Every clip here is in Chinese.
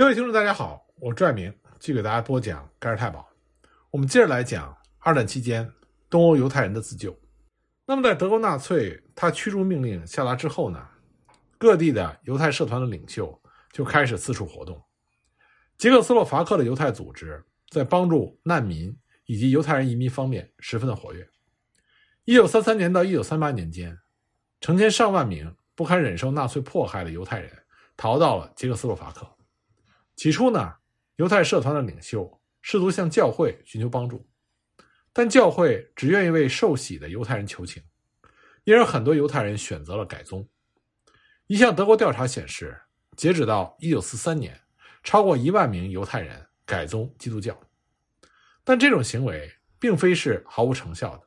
各位听众，大家好，我拽明继续给大家播讲盖尔太保。我们接着来讲二战期间东欧犹太人的自救。那么，在德国纳粹他驱逐命令下达之后呢，各地的犹太社团的领袖就开始四处活动。捷克斯洛伐克的犹太组织在帮助难民以及犹太人移民方面十分的活跃。一九三三年到一九三八年间，成千上万名不堪忍受纳粹迫害的犹太人逃到了捷克斯洛伐克。起初呢，犹太社团的领袖试图向教会寻求帮助，但教会只愿意为受洗的犹太人求情，因而很多犹太人选择了改宗。一项德国调查显示，截止到1943年，超过一万名犹太人改宗基督教。但这种行为并非是毫无成效的。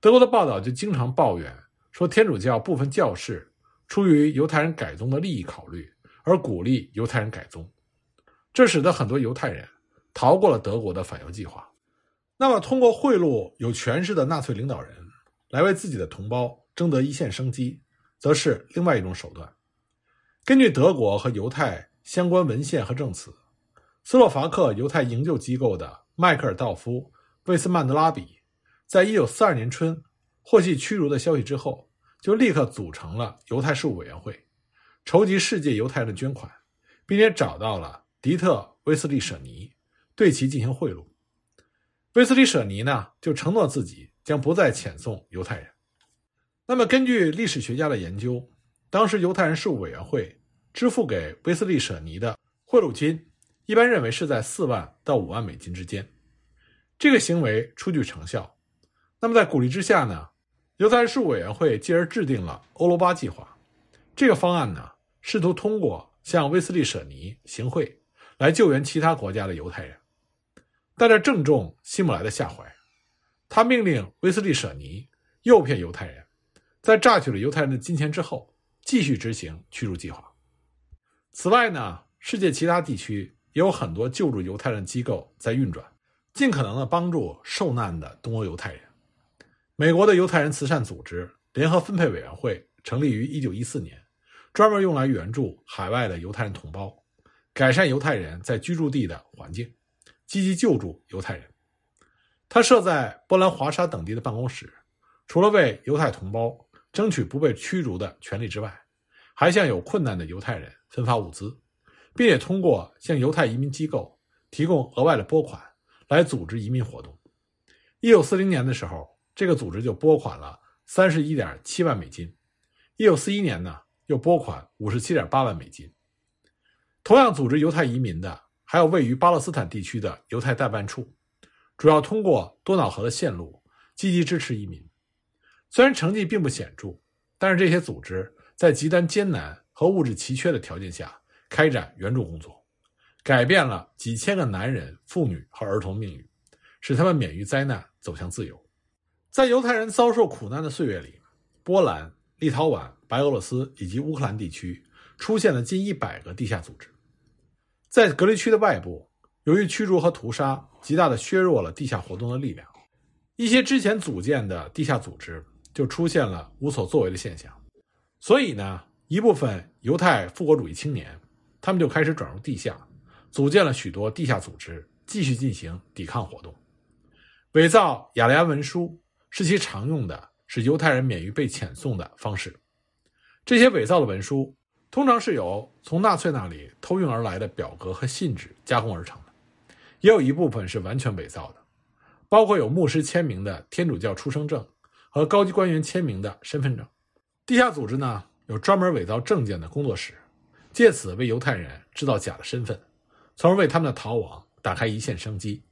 德国的报道就经常抱怨说，天主教部分教士出于犹太人改宗的利益考虑，而鼓励犹太人改宗。这使得很多犹太人逃过了德国的反犹计划。那么，通过贿赂有权势的纳粹领导人来为自己的同胞争得一线生机，则是另外一种手段。根据德国和犹太相关文献和证词，斯洛伐克犹太营救机构的迈克尔道夫·魏斯曼德拉比，在一九四二年春获悉驱逐的消息之后，就立刻组成了犹太事务委员会，筹集世界犹太人的捐款，并且找到了。迪特·威斯利·舍尼对其进行贿赂，威斯利·舍尼呢就承诺自己将不再遣送犹太人。那么，根据历史学家的研究，当时犹太人事务委员会支付给威斯利·舍尼的贿赂金，一般认为是在四万到五万美金之间。这个行为初具成效。那么，在鼓励之下呢，犹太人事务委员会继而制定了欧罗巴计划。这个方案呢，试图通过向威斯利·舍尼行贿。来救援其他国家的犹太人，但这正中希姆莱的下怀。他命令威斯利·舍尼诱骗犹太人，在榨取了犹太人的金钱之后，继续执行驱逐计划。此外呢，世界其他地区也有很多救助犹太人机构在运转，尽可能的帮助受难的东欧犹太人。美国的犹太人慈善组织联合分配委员会成立于1914年，专门用来援助海外的犹太人同胞。改善犹太人在居住地的环境，积极救助犹太人。他设在波兰华沙等地的办公室，除了为犹太同胞争取不被驱逐的权利之外，还向有困难的犹太人分发物资，并且通过向犹太移民机构提供额外的拨款来组织移民活动。一九四零年的时候，这个组织就拨款了三十一点七万美金；一九四一年呢，又拨款五十七点八万美金。同样组织犹太移民的，还有位于巴勒斯坦地区的犹太代办处，主要通过多瑙河的线路积极支持移民。虽然成绩并不显著，但是这些组织在极端艰难和物质奇缺的条件下开展援助工作，改变了几千个男人、妇女和儿童命运，使他们免于灾难，走向自由。在犹太人遭受苦难的岁月里，波兰、立陶宛、白俄罗斯以及乌克兰地区出现了近一百个地下组织。在隔离区的外部，由于驱逐和屠杀，极大的削弱了地下活动的力量。一些之前组建的地下组织就出现了无所作为的现象。所以呢，一部分犹太复国主义青年，他们就开始转入地下，组建了许多地下组织，继续进行抵抗活动。伪造雅利安文书是其常用的，使犹太人免于被遣送的方式。这些伪造的文书。通常是由从纳粹那里偷运而来的表格和信纸加工而成的，也有一部分是完全伪造的，包括有牧师签名的天主教出生证和高级官员签名的身份证。地下组织呢有专门伪造证件的工作室，借此为犹太人制造假的身份，从而为他们的逃亡打开一线生机。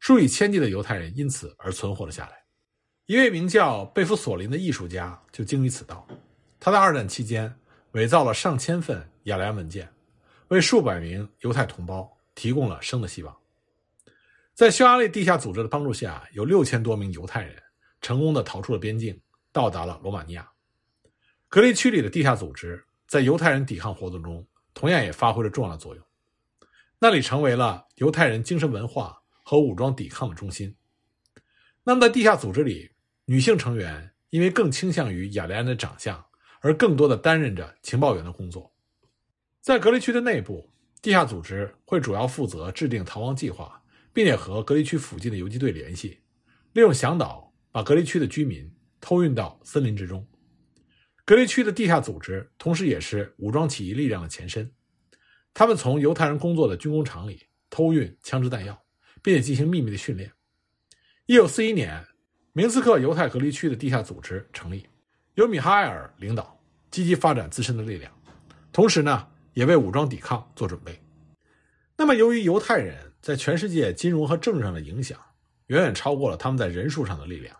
数以千计的犹太人因此而存活了下来。一位名叫贝夫索林的艺术家就精于此道，他在二战期间。伪造了上千份雅利安文件，为数百名犹太同胞提供了生的希望。在匈牙利地下组织的帮助下，有六千多名犹太人成功的逃出了边境，到达了罗马尼亚。隔离区里的地下组织在犹太人抵抗活动中同样也发挥了重要的作用，那里成为了犹太人精神文化和武装抵抗的中心。那么，在地下组织里，女性成员因为更倾向于雅利安的长相。而更多的担任着情报员的工作，在隔离区的内部，地下组织会主要负责制定逃亡计划，并且和隔离区附近的游击队联系，利用向导把隔离区的居民偷运到森林之中。隔离区的地下组织同时也是武装起义力量的前身，他们从犹太人工作的军工厂里偷运枪支弹药，并且进行秘密的训练。一九四一年，明斯克犹太隔离区的地下组织成立，由米哈埃尔领导，积极发展自身的力量，同时呢，也为武装抵抗做准备。那么，由于犹太人在全世界金融和政治上的影响远远超过了他们在人数上的力量，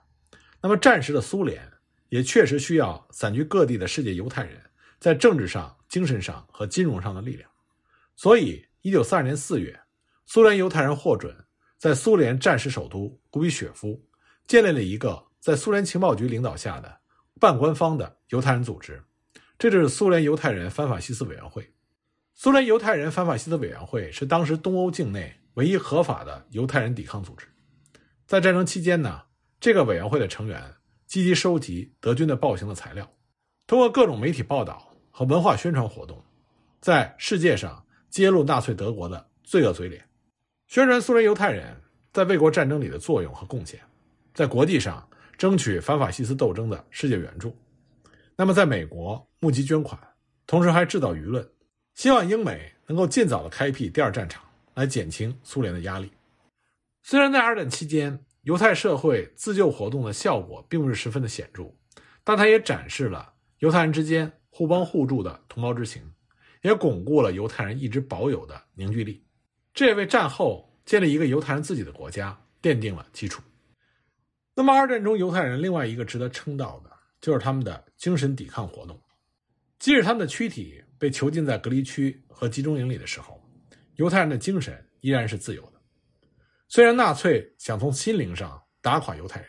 那么战时的苏联也确实需要散居各地的世界犹太人在政治上、精神上和金融上的力量。所以，一九四二年四月，苏联犹太人获准。在苏联战时首都古比雪夫，建立了一个在苏联情报局领导下的半官方的犹太人组织，这就是苏联犹太人反法西斯委员会。苏联犹太人反法西斯委员会是当时东欧境内唯一合法的犹太人抵抗组织。在战争期间呢，这个委员会的成员积极收集德军的暴行的材料，通过各种媒体报道和文化宣传活动，在世界上揭露纳粹德国的罪恶嘴脸。宣传苏联犹太人在卫国战争里的作用和贡献，在国际上争取反法西斯斗争的世界援助。那么，在美国募集捐款，同时还制造舆论，希望英美能够尽早的开辟第二战场，来减轻苏联的压力。虽然在二战期间，犹太社会自救活动的效果并不是十分的显著，但它也展示了犹太人之间互帮互助的同胞之情，也巩固了犹太人一直保有的凝聚力。这也为战后建立一个犹太人自己的国家奠定了基础。那么，二战中犹太人另外一个值得称道的，就是他们的精神抵抗活动。即使他们的躯体被囚禁在隔离区和集中营里的时候，犹太人的精神依然是自由的。虽然纳粹想从心灵上打垮犹太人，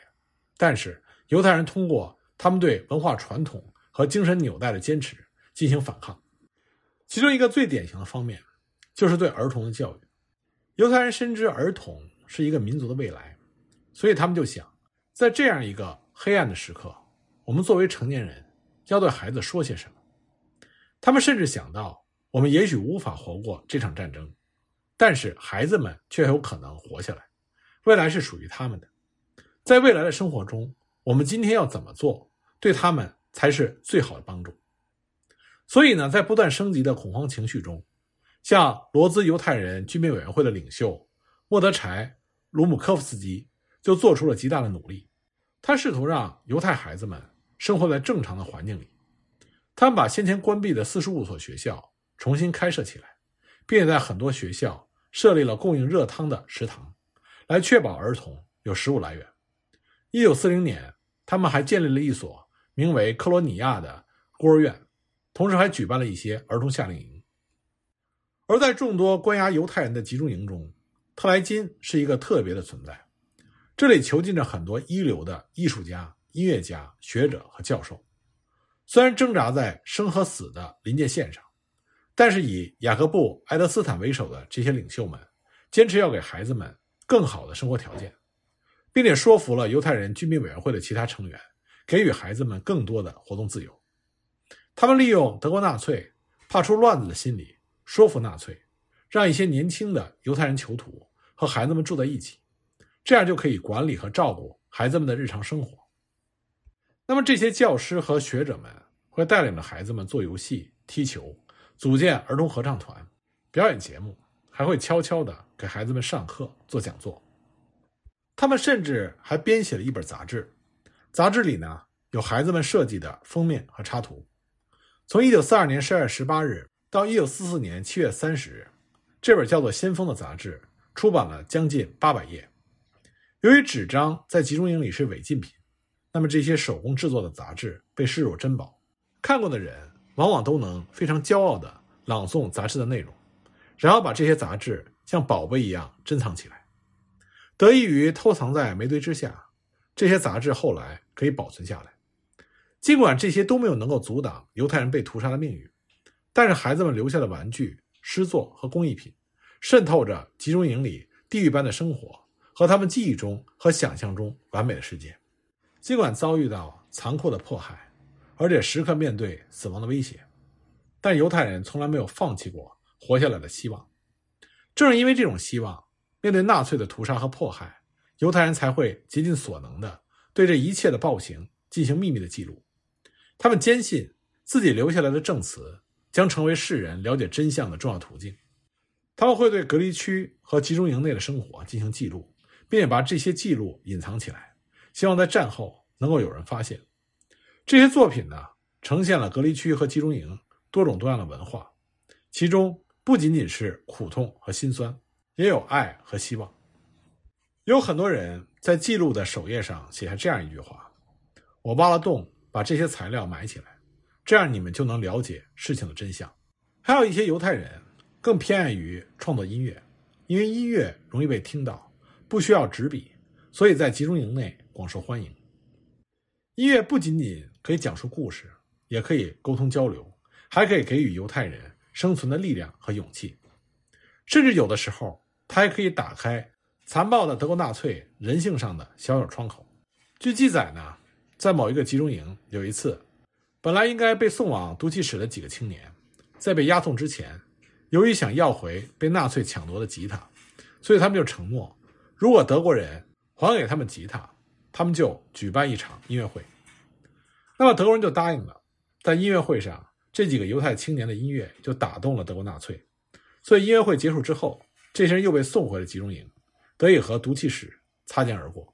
但是犹太人通过他们对文化传统和精神纽带的坚持进行反抗。其中一个最典型的方面，就是对儿童的教育。犹太人深知儿童是一个民族的未来，所以他们就想，在这样一个黑暗的时刻，我们作为成年人要对孩子说些什么。他们甚至想到，我们也许无法活过这场战争，但是孩子们却有可能活下来，未来是属于他们的。在未来的生活中，我们今天要怎么做，对他们才是最好的帮助。所以呢，在不断升级的恐慌情绪中。像罗兹犹太人居民委员会的领袖莫德柴·卢姆科夫斯基就做出了极大的努力，他试图让犹太孩子们生活在正常的环境里。他们把先前关闭的四十五所学校重新开设起来，并且在很多学校设立了供应热汤的食堂，来确保儿童有食物来源。一九四零年，他们还建立了一所名为克罗尼亚的孤儿院，同时还举办了一些儿童夏令营。而在众多关押犹太人的集中营中，特莱金是一个特别的存在。这里囚禁着很多一流的艺术家、音乐家、学者和教授。虽然挣扎在生和死的临界线上，但是以雅各布·埃德斯坦为首的这些领袖们，坚持要给孩子们更好的生活条件，并且说服了犹太人居民委员会的其他成员，给予孩子们更多的活动自由。他们利用德国纳粹怕出乱子的心理。说服纳粹，让一些年轻的犹太人囚徒和孩子们住在一起，这样就可以管理和照顾孩子们的日常生活。那么，这些教师和学者们会带领着孩子们做游戏、踢球，组建儿童合唱团，表演节目，还会悄悄地给孩子们上课、做讲座。他们甚至还编写了一本杂志，杂志里呢有孩子们设计的封面和插图。从1942年12月18日。到一九四四年七月三十日，这本叫做《先锋》的杂志出版了将近八百页。由于纸张在集中营里是违禁品，那么这些手工制作的杂志被视若珍宝。看过的人往往都能非常骄傲地朗诵杂志的内容，然后把这些杂志像宝贝一样珍藏起来。得益于偷藏在煤堆之下，这些杂志后来可以保存下来。尽管这些都没有能够阻挡犹太人被屠杀的命运。但是孩子们留下的玩具、诗作和工艺品，渗透着集中营里地狱般的生活和他们记忆中和想象中完美的世界。尽管遭遇到残酷的迫害，而且时刻面对死亡的威胁，但犹太人从来没有放弃过活下来的希望。正是因为这种希望，面对纳粹的屠杀和迫害，犹太人才会竭尽所能的对这一切的暴行进行秘密的记录。他们坚信自己留下来的证词将成为世人了解真相的重要途径。他们会对隔离区和集中营内的生活进行记录，并且把这些记录隐藏起来，希望在战后能够有人发现。这些作品呢，呈现了隔离区和集中营多种多样的文化，其中不仅仅是苦痛和心酸，也有爱和希望。有很多人在记录的首页上写下这样一句话：“我挖了洞，把这些材料埋起来，这样你们就能了解事情的真相。”还有一些犹太人更偏爱于创作音乐，因为音乐容易被听到，不需要纸笔，所以在集中营内广受欢迎。音乐不仅仅可以讲述故事，也可以沟通交流，还可以给予犹太人生存的力量和勇气，甚至有的时候，它还可以打开。残暴的德国纳粹人性上的小小窗口。据记载呢，在某一个集中营，有一次，本来应该被送往毒气室的几个青年，在被押送之前，由于想要回被纳粹抢夺的吉他，所以他们就承诺，如果德国人还给他们吉他，他们就举办一场音乐会。那么德国人就答应了。在音乐会上，这几个犹太青年的音乐就打动了德国纳粹，所以音乐会结束之后，这些人又被送回了集中营。得以和毒气室擦肩而过。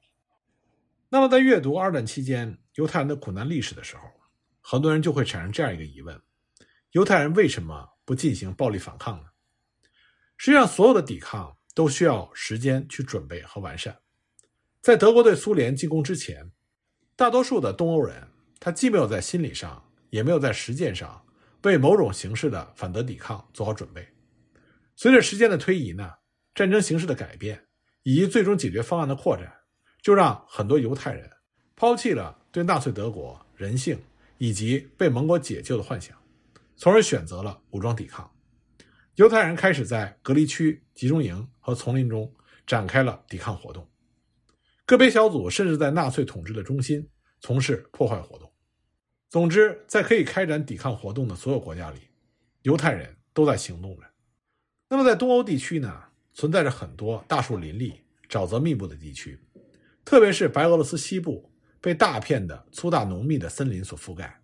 那么，在阅读二战期间犹太人的苦难历史的时候，很多人就会产生这样一个疑问：犹太人为什么不进行暴力反抗呢？实际上，所有的抵抗都需要时间去准备和完善。在德国对苏联进攻之前，大多数的东欧人他既没有在心理上，也没有在实践上为某种形式的反德抵抗做好准备。随着时间的推移呢，战争形势的改变。以及最终解决方案的扩展，就让很多犹太人抛弃了对纳粹德国人性以及被盟国解救的幻想，从而选择了武装抵抗。犹太人开始在隔离区、集中营和丛林中展开了抵抗活动，个别小组甚至在纳粹统治的中心从事破坏活动。总之，在可以开展抵抗活动的所有国家里，犹太人都在行动着。那么，在东欧地区呢？存在着很多大树林立、沼泽密布的地区，特别是白俄罗斯西部被大片的粗大浓密的森林所覆盖，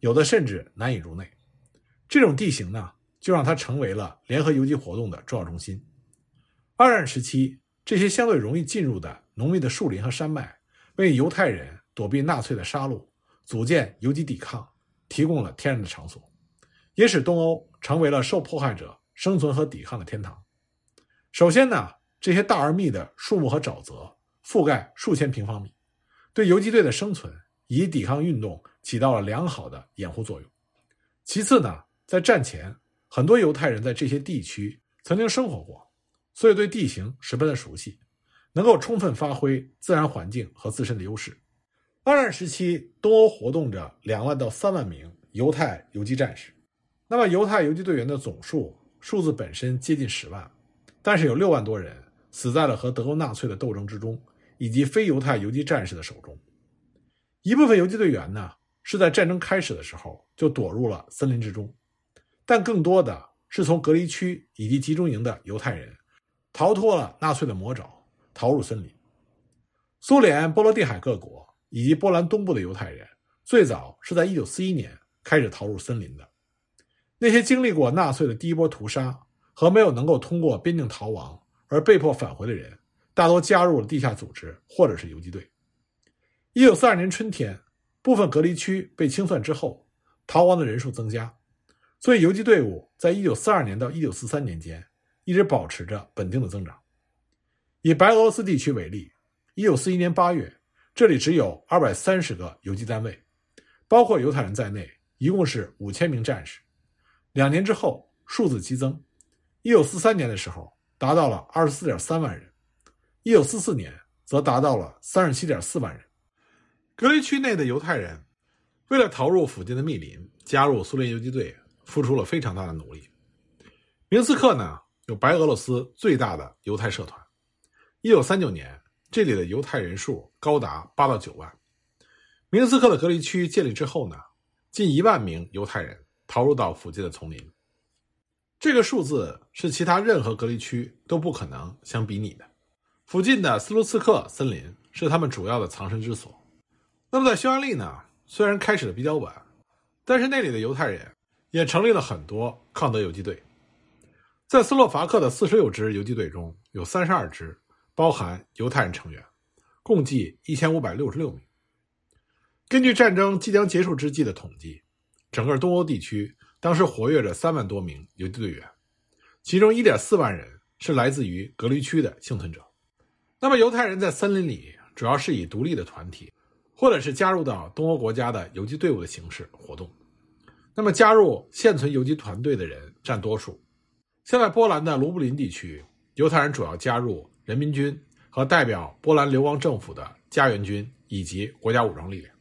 有的甚至难以入内。这种地形呢，就让它成为了联合游击活动的重要中心。二战时期，这些相对容易进入的浓密的树林和山脉，为犹太人躲避纳粹的杀戮、组建游击抵抗提供了天然的场所，也使东欧成为了受迫害者生存和抵抗的天堂。首先呢，这些大而密的树木和沼泽覆盖数千平方米，对游击队的生存以及抵抗运动起到了良好的掩护作用。其次呢，在战前，很多犹太人在这些地区曾经生活过，所以对地形十分的熟悉，能够充分发挥自然环境和自身的优势。二战时期，东欧活动着两万到三万名犹太游击战士，那么犹太游击队员的总数数字本身接近十万。但是有六万多人死在了和德国纳粹的斗争之中，以及非犹太游击战士的手中。一部分游击队员呢是在战争开始的时候就躲入了森林之中，但更多的是从隔离区以及集中营的犹太人逃脱了纳粹的魔爪，逃入森林。苏联、波罗的海各国以及波兰东部的犹太人最早是在1941年开始逃入森林的。那些经历过纳粹的第一波屠杀。和没有能够通过边境逃亡而被迫返回的人，大多加入了地下组织或者是游击队。一九四二年春天，部分隔离区被清算之后，逃亡的人数增加，所以游击队伍在一九四二年到一九四三年间一直保持着稳定的增长。以白俄罗斯地区为例，一九四一年八月，这里只有二百三十个游击单位，包括犹太人在内，一共是五千名战士。两年之后，数字激增。一九四三年的时候，达到了二十四点三万人；一九四四年则达到了三十七点四万人。隔离区内的犹太人为了逃入附近的密林，加入苏联游击队，付出了非常大的努力。明斯克呢，有白俄罗斯最大的犹太社团。一九三九年，这里的犹太人数高达八到九万。明斯克的隔离区建立之后呢，近一万名犹太人逃入到附近的丛林。这个数字是其他任何隔离区都不可能相比拟的。附近的斯卢茨克森林是他们主要的藏身之所。那么在匈牙利呢？虽然开始的比较晚，但是那里的犹太人也成立了很多抗德游击队。在斯洛伐克的四十六支游击队中，有三十二支包含犹太人成员，共计一千五百六十六名。根据战争即将结束之际的统计，整个东欧地区当时活跃着三万多名游击队员，其中一点四万人是来自于隔离区的幸存者。那么，犹太人在森林里主要是以独立的团体。或者是加入到东欧国家的游击队伍的形式活动，那么加入现存游击团队的人占多数。现在波兰的卢布林地区，犹太人主要加入人民军和代表波兰流亡政府的家园军以及国家武装力量。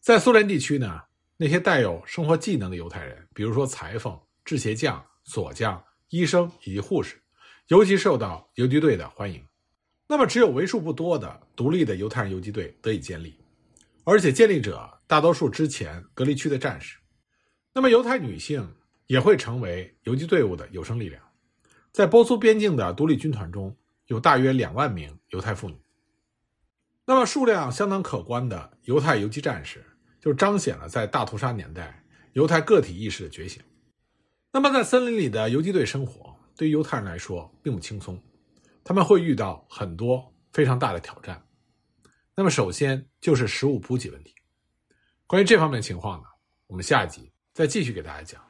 在苏联地区呢，那些带有生活技能的犹太人，比如说裁缝、制鞋匠、锁匠、医生以及护士，尤其受到游击队的欢迎。那么，只有为数不多的独立的犹太人游击队得以建立，而且建立者大多数之前隔离区的战士。那么，犹太女性也会成为游击队伍的有生力量。在波苏边境的独立军团中有大约两万名犹太妇女。那么，数量相当可观的犹太游击战士，就彰显了在大屠杀年代犹太个体意识的觉醒。那么，在森林里的游击队生活，对于犹太人来说并不轻松。他们会遇到很多非常大的挑战，那么首先就是食物补给问题。关于这方面的情况呢，我们下一集再继续给大家讲。